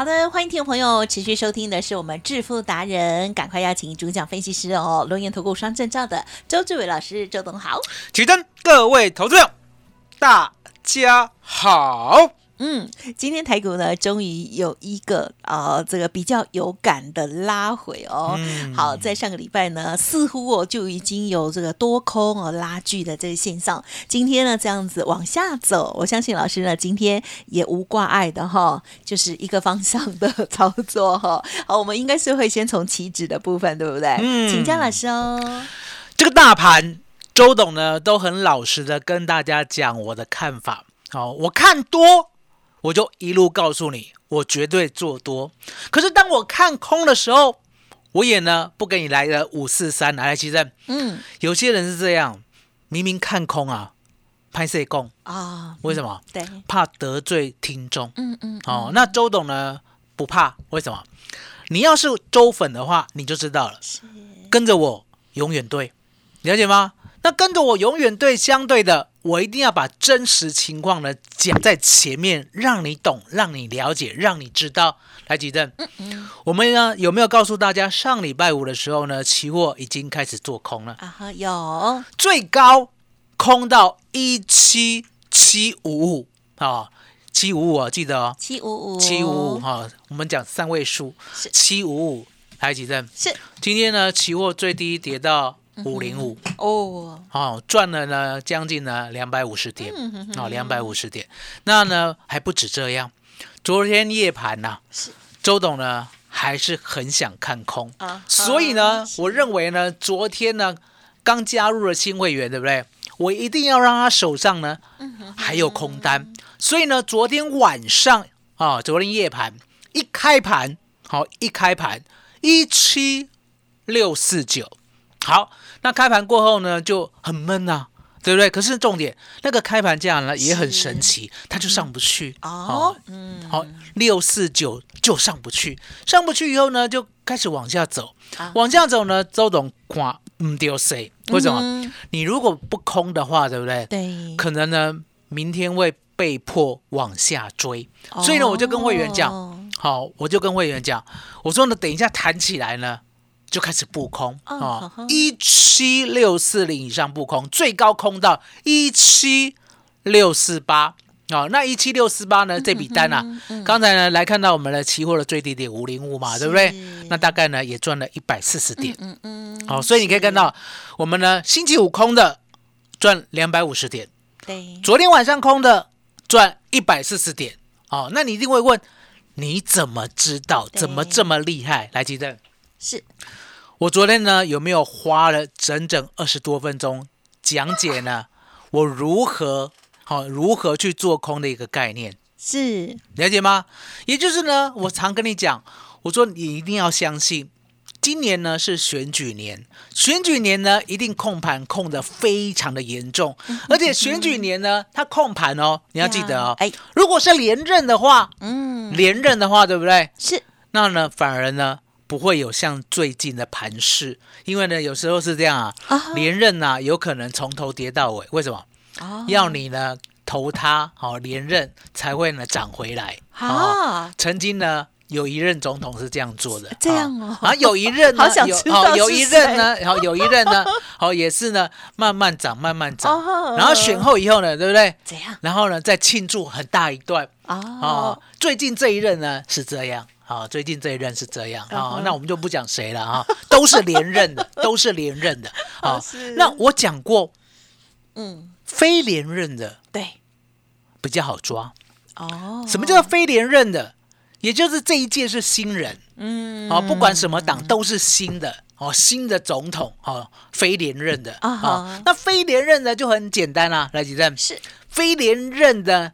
好的，欢迎听众朋友持续收听的是我们致富达人，赶快邀请主讲分析师哦，龙岩投顾双证照的周志伟老师，周董好。起灯，各位投资者，大家好。嗯，今天台股呢，终于有一个呃，这个比较有感的拉回哦。嗯好，在上个礼拜呢，似乎哦就已经有这个多空哦拉锯的这个现象。今天呢，这样子往下走，我相信老师呢，今天也无挂碍的哈，就是一个方向的操作哈。好，我们应该是会先从起止的部分，对不对？嗯请教老师哦。这个大盘，周董呢都很老实的跟大家讲我的看法。好，我看多，我就一路告诉你，我绝对做多。可是当我看空的时候，我也呢不给你来个五四三来来其实嗯有些人是这样，明明看空啊，拍谁供？啊，为什么？对，怕得罪听众。嗯嗯，哦，那周董呢不怕，为什么？你要是周粉的话，你就知道了。跟着我永远对，了解吗？那跟着我永远对，相对的，我一定要把真实情况呢讲在前面，让你懂，让你了解，让你知道。来，吉正，我们呢有没有告诉大家，上礼拜五的时候呢，期货已经开始做空了，啊哈，有，最高空到一七七五五。啊，七五五啊，记得哦，七五五，七五五哈，我们讲三位数。是，七五五，来几阵？是。今天呢，期货最低跌到五零五，哦，哦，赚了呢将近呢两百五十点，嗯哼哼。哦，两百五十点。那呢还不止这样，昨天夜盘呐、是。周董呢还是很想看空，啊所以呢，我认为呢，昨天呢刚加入了新会员，对不对？我一定要让他手上呢嗯还有空单，所以呢，昨天晚上啊，昨天夜盘一开盘，好一开盘一七六四九，好，那开盘过后呢就很闷呐、对不对？可是重点，那个开盘价呢也很神奇，它就上不去。哦，嗯，好，六四九就上不去，上不去以后呢，就开始往下走，啊。往下走呢，周董看唔丢谁？为什么？嗯。你如果不空的话，对不对？对，可能呢，明天会被迫往下追，所以呢，我就跟会员讲，哦。好，我就跟会员讲，我说呢，等一下弹起来呢，就开始布空哦哦呵呵，一七六四零以上布空，最高空到一七六四八。哦，那一七六四八呢？这笔单啊，刚才呢来看到我们的期货的最低点五零五嘛，对不对？那大概呢也赚了一百四十点。嗯嗯，好、所以你可以看到，我们呢星期五空的赚两百五十点，对，昨天晚上空的赚一百四十点。哦，那你一定会问，你怎么知道？怎么这么厉害？来，吉正，是。我昨天呢有没有花了整整二十多分钟讲解呢？我如何好、如何去做空的一个概念，是，了解吗？也就是呢，我常跟你讲，我说你一定要相信。今年呢是选举年，选举年呢一定控盘控的非常的严重，而且选举年呢，它控盘哦，你要记得哦，哎，如果是连任的话，嗯，连任的话，对不对？是。那呢，反而呢不会有像最近的盘势，因为呢有时候是这样啊，啊连任呐、有可能从头跌到尾，为什么？哦要你呢投他，好、连任才会呢涨回来。哦啊，曾经呢有一任总统是这样做的，这样哦然后有一任呢，有知道哦有一任呢，然后有一任呢，哦也是呢慢慢涨，慢慢涨，哦然后选后以后呢，对不对？怎样？然后呢再庆祝很大一段。哦哦，，最近这一任呢是这样，好、最近这一任是这样，啊、嗯那我们就不讲谁了啊、都是连任的，都是连任的，啊、那我讲过，嗯，非连任的对，比较好抓。哦，什么叫非连任的？也就是这一届是新人，嗯啊，不管什么党都是新的哦，新的总统哦，非连任的啊那非连任的就很简单啦、来，几任是非连任的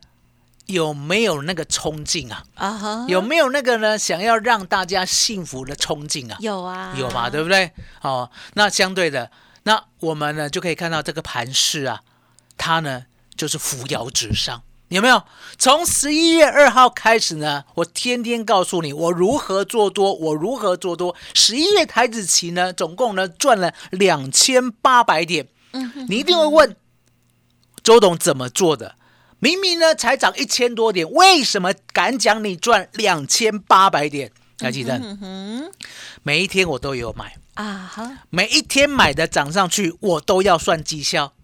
有没有那个冲劲啊？啊哈，有没有那个呢？想要让大家幸福的冲劲啊？有啊，有嘛，对不对？哦，那相对的，那我们呢就可以看到这个盘势啊，它呢就是扶摇直上，有没有？从十一月二号开始呢，我天天告诉你我如何做多，我如何做多。十一月台子期呢，总共呢赚了两千八百点。嗯你一定会问，周董怎么做的？明明呢才涨一千多点，为什么敢讲你赚两千八百点？还记得？嗯哼每一天我都有买，啊哈，每一天买的涨上去，我都要算绩效。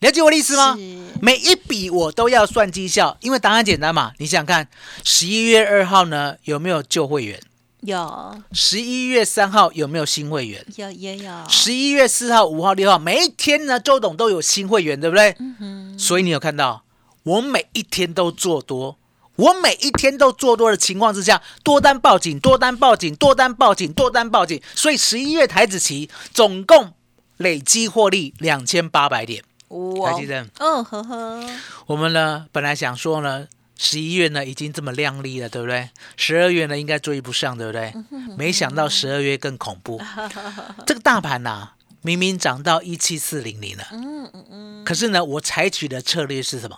了解我的意思吗？每一笔我都要算绩效，因为答案简单嘛。你想想看，十一月二号呢有没有旧会员？有十一月三号有没有新会员？有也有，十一月四号、五号、六号，每一天呢，周董都有新会员，对不对？嗯所以你有看到，我每一天都做多，我每一天都做多的情况之下，多单报警，多单报警，多单报警，多单报警。所以十一月台子期总共累积获利两千八百点。哇台积电，嗯呵呵，我们呢本来想说呢，十一月呢已经这么亮丽了，对不对？十二月呢应该追不上，对不对？没想到十二月更恐怖。这个大盘呐、明明涨到一七四零零了，嗯嗯嗯，可是呢，我采取的策略是什么？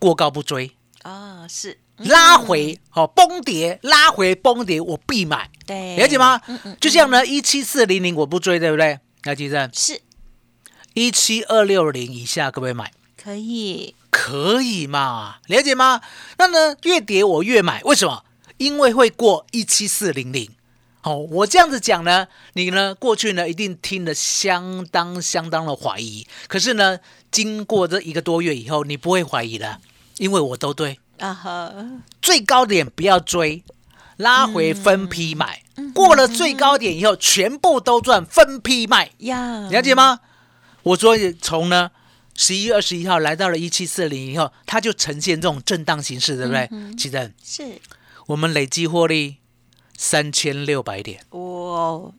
过高不追，啊是拉回哦，崩跌，拉回崩跌，我必买，对，了解吗嗯嗯？就像呢，一七四零零我不追，对不对？要记得是一七二六零以下可不可以买？可以，可以嘛？了解吗？那呢，越跌我越买，为什么？因为会过一七四零零。好、我这样子讲呢，你呢过去呢一定听得相当相当的怀疑，可是呢，经过这一个多月以后，你不会怀疑了，因为我都对，啊哈，最高点不要追，拉回分批买，过了最高点以后，全部都赚，分批卖。呀，了解吗？我说从呢十一月二十一号来到了一七四零以后，它就呈现这种震荡形式，对不对？其实是。我们累计获利三千六百点，哇，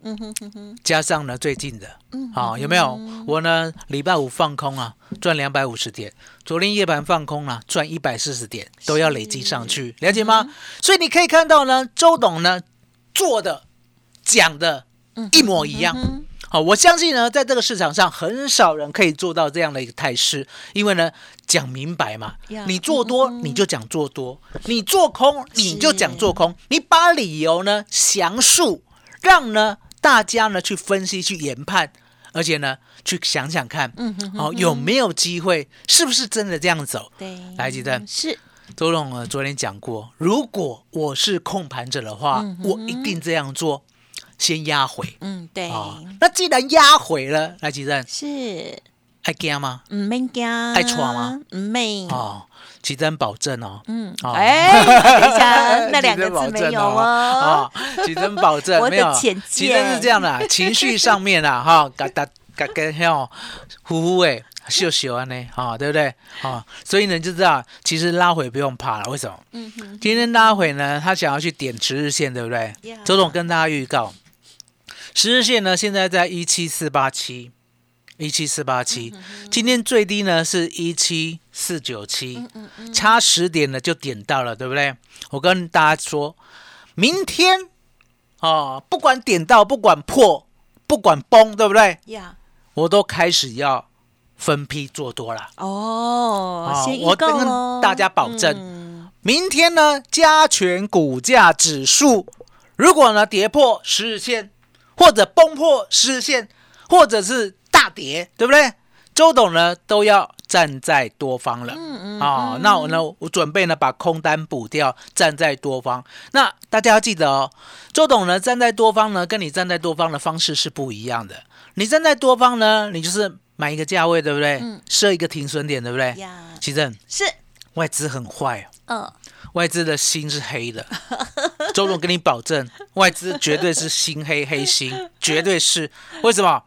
嗯哼哼哼，加上呢最近的，嗯啊、有没有？我呢礼拜五放空啊，赚两百五十点；昨天夜盘放空了，赚一百四十点，都要累积上去，了解吗？所以你可以看到呢，周董呢做的、讲的一模一样。嗯好，我相信呢，在这个市场上很少人可以做到这样的一个态势，因为呢，讲明白嘛呀，你做多你就讲做多，你做空你就讲做空，你把理由呢详述，让呢大家呢去分析去研判，而且呢去想想看，嗯哼哼哦有没有机会，是不是真的这样走？对，来记得。是。周董呢昨天讲过，如果我是控盘者的话，我一定这样做，先压回。嗯对，啊、那既然压回了，来吉正是。爱惊吗？唔免惊，爱闯吗？唔免，哦，奇珍保证哦，嗯，哦哎，等一下，那两个字没有哦，哦，奇珍保证 没有。奇珍是这样的啊，情绪上面啊，哈，嘎嘎嘎嘎吼，呼呼哎，秀秀安呢，哈，对不对？啊，所以呢，就知道其实拉回不用怕了，为什么？嗯哼，今天拉回呢，他想要去点十日线，对不对？周总跟大家预告，十日线呢现在在一七四八七，一七四八七，今天最低呢是一七四九七，差十点呢就点到了，对不对？我跟大家说，明天哦，不管点到，不管破，不管崩，对不对？呀，我都开始要分批做多了。哦，哦我跟大家保证嗯。明天呢，加权股价指数如果呢跌破十日线，或者崩破十日线，或者是大跌，对不对？周董呢都要站在多方了。嗯嗯啊、那我呢，我准备呢把空单补掉，站在多方。那大家要记得哦，周董呢站在多方呢，跟你站在多方的方式是不一样的。你站在多方呢，你就是买一个价位，对不对？嗯设一个停损点，对不对？呀，其正是，外资很坏哦。嗯，外资的心是黑的，周董跟你保证，外资绝对是心黑黑心，绝对是。为什么？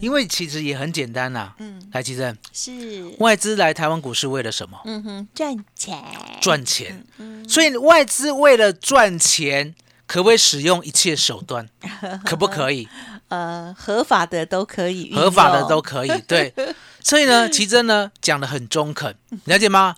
因为其实也很简单呐、嗯，来，奇正，是，外资来台湾股市为了什么？嗯哼，赚钱，赚钱。嗯，所以外资为了赚钱，可不可以使用一切手段？可不可以？呃，合法的都可以，合法的都，可以。对，所以呢，奇珍呢讲的很中肯，了解吗？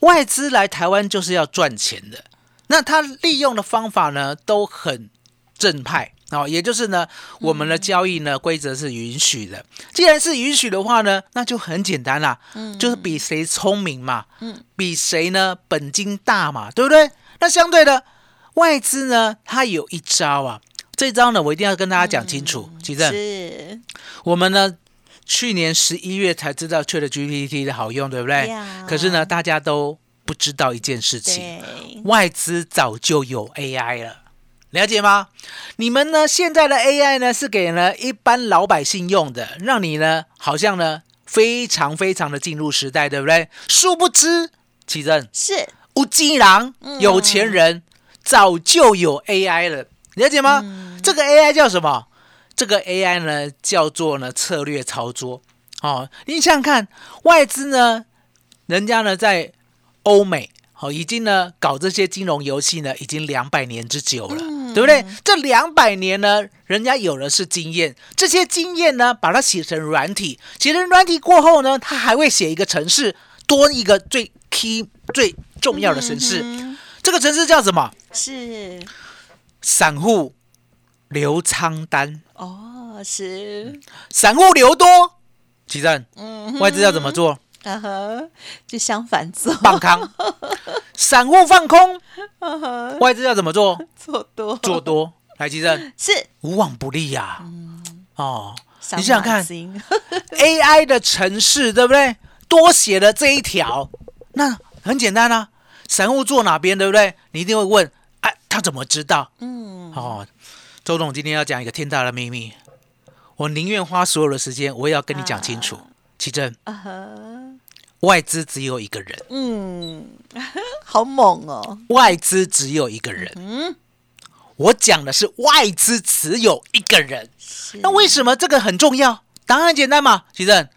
外资来台湾就是要赚钱的，那他利用的方法呢都很正派。哦，也就是呢，我们的交易呢规则是允许的。既然是允许的话呢，那就很简单啦，嗯就是比谁聪明嘛，嗯比谁呢本金大嘛，对不对？那相对的，外资呢，它有一招啊，这招呢，我一定要跟大家讲清楚，奇正。是，我们呢，去年十一月才知道 Chat GPT 的好用，对不对呀可是呢，大家都不知道一件事情，外资早就有 AI 了。了解吗？你们呢？现在的 AI 呢是给呢一般老百姓用的，让你呢好像呢非常非常的进入时代，对不对？殊不知，奇正是，乌鸡郎嗯有钱人早就有 AI 了，了解吗？嗯这个 AI 叫什么？这个 AI 呢叫做呢策略操作。哦，你想想看，外资呢，人家呢在欧美。哦，已经呢搞这些金融游戏呢，已经两百年之久了，嗯对不对？这两百年呢，人家有的是经验，这些经验呢，把它写成软体，写成软体过后呢，他还会写一个城市，多一个最 key 最重要的城市。嗯这个城市叫什么？是，散户留仓单，哦，是，散户留多。奇正，嗯外资要怎么做？啊哈，就相反做，放空，散户放空，啊哈外资要怎么做？做多，做多。来，奇正，是，无往不利呀、哦，你想想看，AI 的城市对不对？多写了这一条，那很简单啊。散户坐哪边，对不对？你一定会问，哎，他怎么知道？嗯，哦，周董今天要讲一个天大的秘密，我宁愿花所有的时间，我也要跟你讲清楚。奇正，啊哈，外资只有一个人，嗯，好猛哦，外资只有一个人。嗯，我讲的是外资只有一个人。那为什么这个很重要？答案很简单嘛，徐正。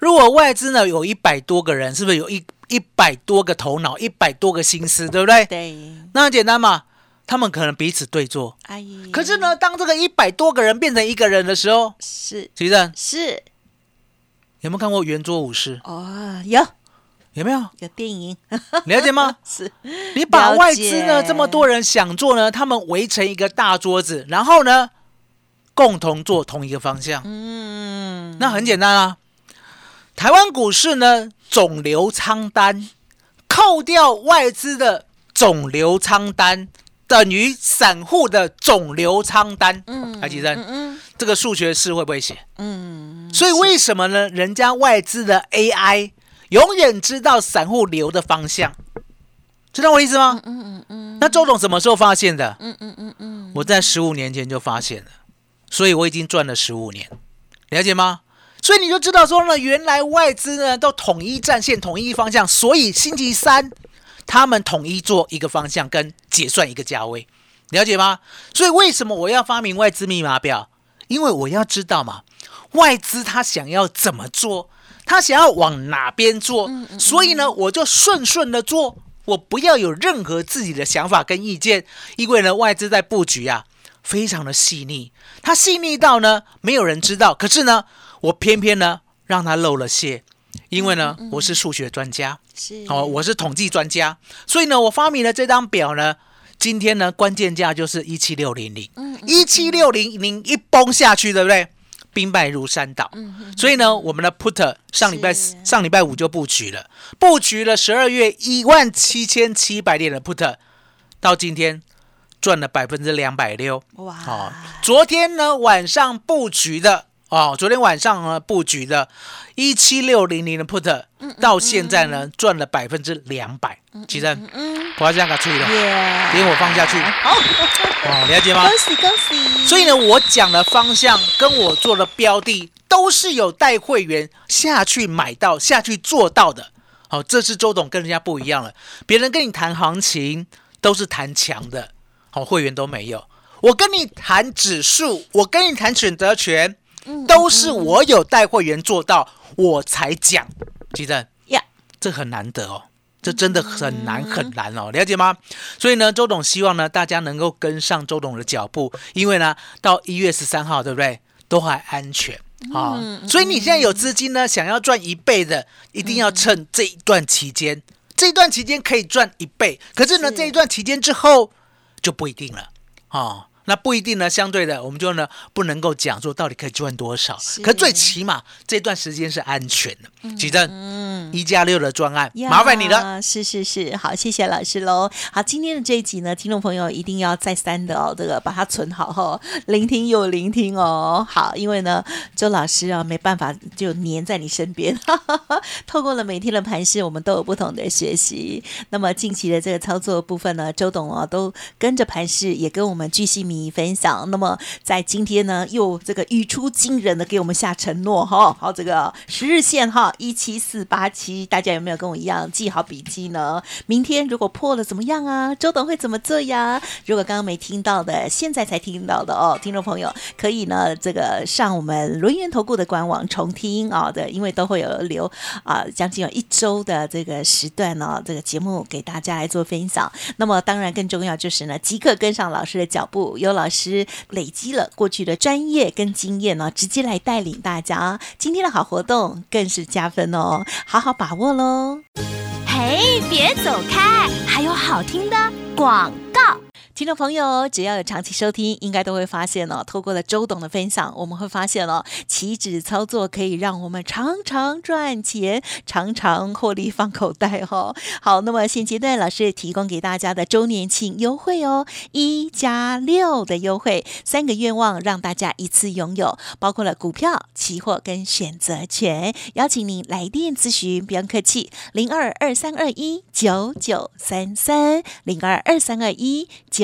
如果外资呢有一百多个人，是不是有一一百多个头脑，一百多个心思，对不对？对，那很简单嘛，他们可能彼此对坐。阿姨，可是呢，当这个一百多个人变成一个人的时候，是徐正是有没有看过圆桌武士？哦，有。有没有？有电影。了解吗？是。你把外资呢解。这么多人想做呢，他们围成一个大桌子，然后呢共同做同一个方向，嗯，那很简单啊。台湾股市呢总流仓单，扣掉外资的总流仓单，等于散户的总流仓单。嗯海吉生嗯嗯这个数学式会不会写？嗯，所以为什么呢？人家外资的 AI 永远知道散户流的方向，知道我意思吗？嗯嗯嗯那周董什么时候发现的？嗯嗯嗯嗯，我在十五年前就发现了，所以我已经赚了十五年，了解吗？所以你就知道说呢，原来外资呢都统一战线、统一方向，所以星期三他们统一做一个方向跟结算一个价位，了解吗？所以为什么我要发明外资密码表？因为我要知道嘛，外资他想要怎么做，他想要往哪边做，所以呢，我就顺顺的做，我不要有任何自己的想法跟意见，因为呢，外资在布局啊，非常的细腻，它细腻到呢，没有人知道，可是呢，我偏偏呢让它露了馅，因为呢，我是数学专家，是哦，我是统计专家，所以呢，我发明了这张表呢。今天呢，关键价就是一七六零零，一七六零零一崩下去，对不对？兵败如山倒。所以呢，我们的 put 上礼拜是上礼拜五就布局了，布局了十二月一万七千七百点的 put，到今天赚了百分之两百六。哇，哦，昨天呢晚上布局的哦，昨天晚上呢布局的一七六零零的 put，到现在呢赚了百分之两百。其实嗯，我要这样给它吹了，耶，点我放下去好，哦，了解吗恭？喜恭喜，所以呢，我讲的方向跟我做的标的都是有带会员下去买到、下去做到的。好、这是周董跟人家不一样了。别人跟你谈行情都是谈强的，好、会员都没有。我跟你谈指数，我跟你谈选择权，都是我有带会员做到，我才讲。记得呀，这很难得哦。这真的很难很难哦，了解吗？所以呢，周董希望呢，大家能够跟上周董的脚步，因为呢，到一月十三号，对不对？都还安全啊。所以你现在有资金呢，想要赚一倍的，一定要趁这一段期间，这一段期间可以赚一倍。可是呢，这一段期间之后就不一定了啊。那不一定呢，相对的，我们就呢不能够讲说到底可以赚多少，可最起码这段时间是安全的。举证，嗯，一加六的专案，麻烦你了。是是是，好，谢谢老师喽。好，今天的这一集呢，听众朋友一定要再三的哦，这个把它存好哈，聆听又聆听哦。好，因为呢，周老师啊没办法就黏在你身边，透过了每天的盘势，我们都有不同的学习。那么近期的这个操作部分呢，周董啊都跟着盘势，也跟我们巨细迷。你分享，那么在今天呢，又这个语出惊人的给我们下承诺哈，好，这个十日线哈，一七四八七，大家有没有跟我一样记好笔记呢？明天如果破了怎么样啊？周董会怎么做呀？如果刚刚没听到的，现在才听到的哦，听众朋友可以呢，这个上我们轮源投顾的官网重听啊的，因为都会有留啊，将近有一周的这个时段呢，这个节目给大家来做分享。那么当然更重要就是呢，即刻跟上老师的脚步。刘老师累积了过去的专业跟经验呢，直接来带领大家。今天的好活动更是加分哦，好好把握喽！嘿，别走开，还有好听的广告。听众朋友，只要有长期收听，应该都会发现哦。透过了周董的分享，我们会发现哦，期指操作可以让我们常常赚钱，常常获利放口袋哦。好，那么现阶段老师提供给大家的周年庆优惠哦，一加六的优惠，三个愿望让大家一次拥有，包括了股票、期货跟选择权。邀请您来电咨询，不用客气，零二二三二一九九三三零二二三二一九。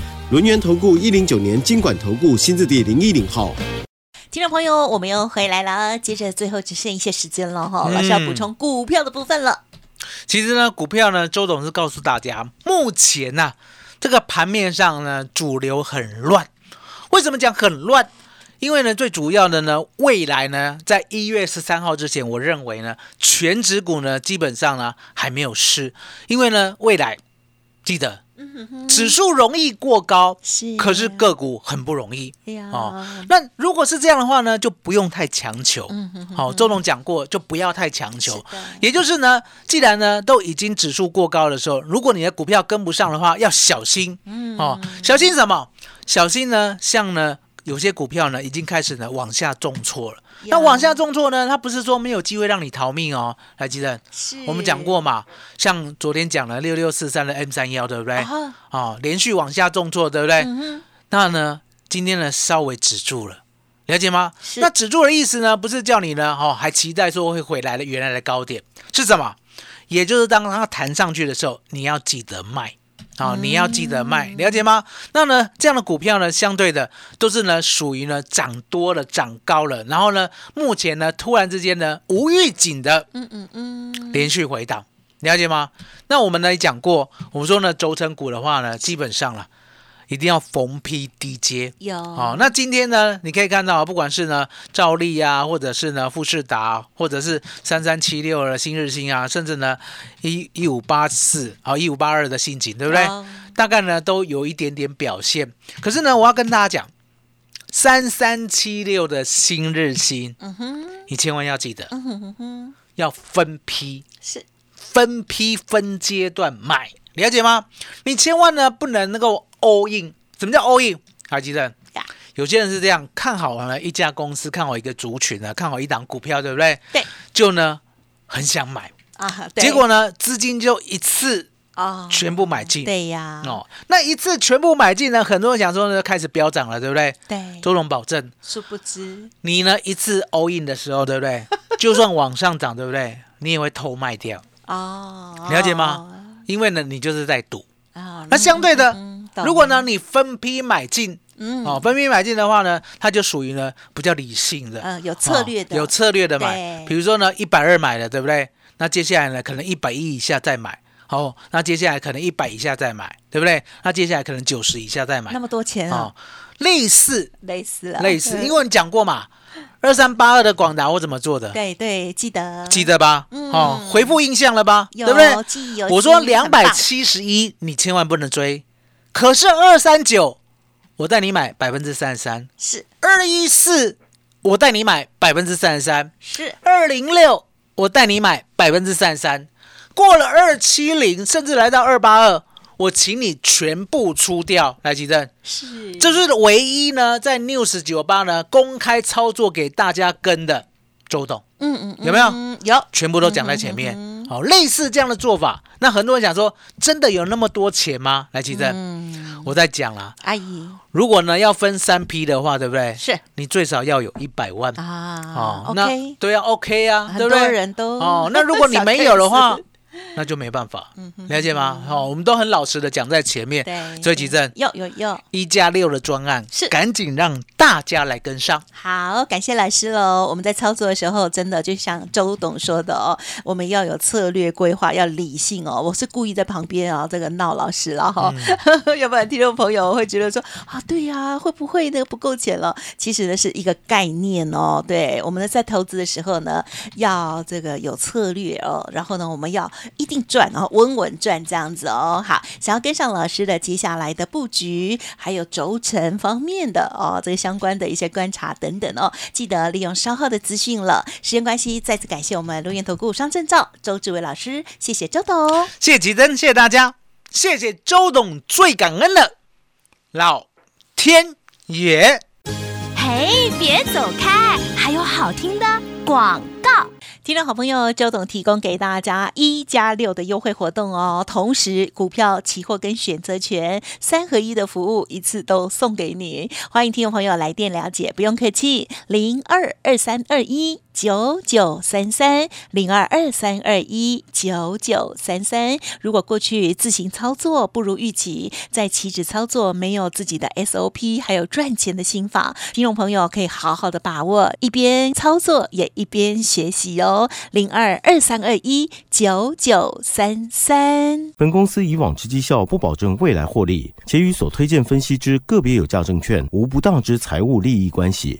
轮源投顾一零九年经管投顾新字第零一零号，听众朋友，我们又回来了。接着最后只剩一些时间了哈，老师要补充股票的部分了。其实呢，股票呢，周董是告诉大家，目前呢，这个盘面上呢，主流很乱。为什么讲很乱？因为呢，最主要的呢，未来呢，在一月十三号之前，我认为呢，全指股呢，基本上呢，还没有失。因为呢，未来记得。指数容易过高，是，可是个股很不容易。哦，那如果是这样的话呢，就不用太强求。好，周总讲过，就不要太强求。也就是呢，既然呢都已经指数过高的时候，如果你的股票跟不上的话，要小心。哦，小心什么？小心呢，像呢。有些股票呢，已经开始呢往下重挫了。那往下重挫呢，它不是说没有机会让你逃命哦。还记得我们讲过嘛？像昨天讲了六六四三的 M 三幺，对不对？哦，连续往下重挫，对不对？那呢，今天呢稍微止住了，了解吗？那止住的意思呢，不是叫你呢，哦，还期待说会回来的原来的高点是什么？也就是当它弹上去的时候，你要记得卖。好，你要记得卖，了解吗？那呢，这样的股票呢，相对的都是呢，属于呢涨多了、涨高了，然后呢，目前呢，突然之间呢，无预警的，嗯嗯嗯，连续回档，了解吗？那我们呢也讲过，我们说呢，轴承股的话呢，基本上了。一定要逢批低接，有好。那今天呢，你可以看到，不管是呢兆利啊，或者是呢富士达，或者是三三七六的新日新啊，甚至呢一一五八四啊一五八二的新景，对不对？大概呢都有一点点表现。可是呢，我要跟大家讲，三三七六的新日新，嗯哼，你千万要记得，嗯哼哼，要分批，是分批分阶段买，了解吗？你千万呢不能能够。All in，什么叫 all in？还记得？有些人是这样看好了一家公司，看好一个族群呢，看好一档股票，对不对？对。就呢，很想买啊。结果呢，资金就一次啊，全部买进。对呀。哦，那一次全部买进呢，很多人想说呢，开始飙涨了，对不对？对。周龙保证。殊不知，你呢一次 all in 的时候，对不对？就算往上涨，对不对？你也会偷卖掉，哦，了解吗？因为呢，你就是在赌。啊，那相对的如果呢你分批买进，嗯哦，分批买进的话呢，它就属于呢比较理性的，嗯有策略的哦有策略的买。比如说呢，一百二买了，对不对？那接下来呢，可能一百一以下再买。哦，那接下来可能一百以下再买，对不对？那接下来可能九十以下再买那。么多钱啊哦，，类似类似了，类似，嗯因为你讲过嘛，二三八二的广达我怎么做的？对对，记得记得吧？嗯哦，回复印象了吧？有对不对？我说两百七十一，你千万不能追。可是二三九，我带你买百分之三十三；是二一四，我带你买百分之三十三；是二零六，我带你买百分之三十三。过了二七零，甚至来到二八二，我请你全部出掉。来，吉正，是，这是唯一呢，在 News 九八呢公开操作给大家跟的周董。嗯嗯嗯有没有嗯有全部都讲在前面。嗯好、类似这样的做法，那很多人讲说，真的有那么多钱吗？来，奇珍，嗯，我在讲啦，阿姨如果呢要分三批的话，对不对？是你最少要有一百万。啊哦，那对啊，OK 啊，很多？人都哦，那如果你没有的话 那就没办法，了解吗？哦，我们都很老实的讲在前面，对，所以奇正有有有。一加六的专案是赶紧让大家来跟上。好，感谢老师喽。我们在操作的时候，真的就像周董说的哦，我们要有策略规划，要理性哦。我是故意在旁边啊，这个闹老师了哈，要不然听众朋友会觉得说啊，对呀、会不会那个不够钱了？其实呢是一个概念哦。对，我们呢在投资的时候呢，要这个有策略哦，然后呢我们要一定赚哦，稳稳赚这样子哦。好，想要跟上老师的接下来的布局，还有轴承方面的哦，这个相关的一些观察等等哦，记得利用稍后的资讯了。时间关系，再次感谢我们留言投顾双证照周志伟老师，谢谢周董。谢谢吉珍，谢谢大家，谢谢周董，最感恩的老天爷。嘿，别走开，还有好听的广告。听众好朋友，周董提供给大家一加六的优惠活动哦，同时股票、期货跟选择权三合一的服务一次都送给你。欢迎听众朋友来电了解，不用客气，零二二三二一。九九三三零二二三二一九九三三。如果过去自行操作不如预期，在期指操作没有自己的 SOP，还有赚钱的心法，听众朋友可以好好的把握，一边操作也一边学习哦。零二二三二一九九三三。本公司以往之绩效不保证未来获利，且与所推荐分析之个别有价证券无不当之财务利益关系。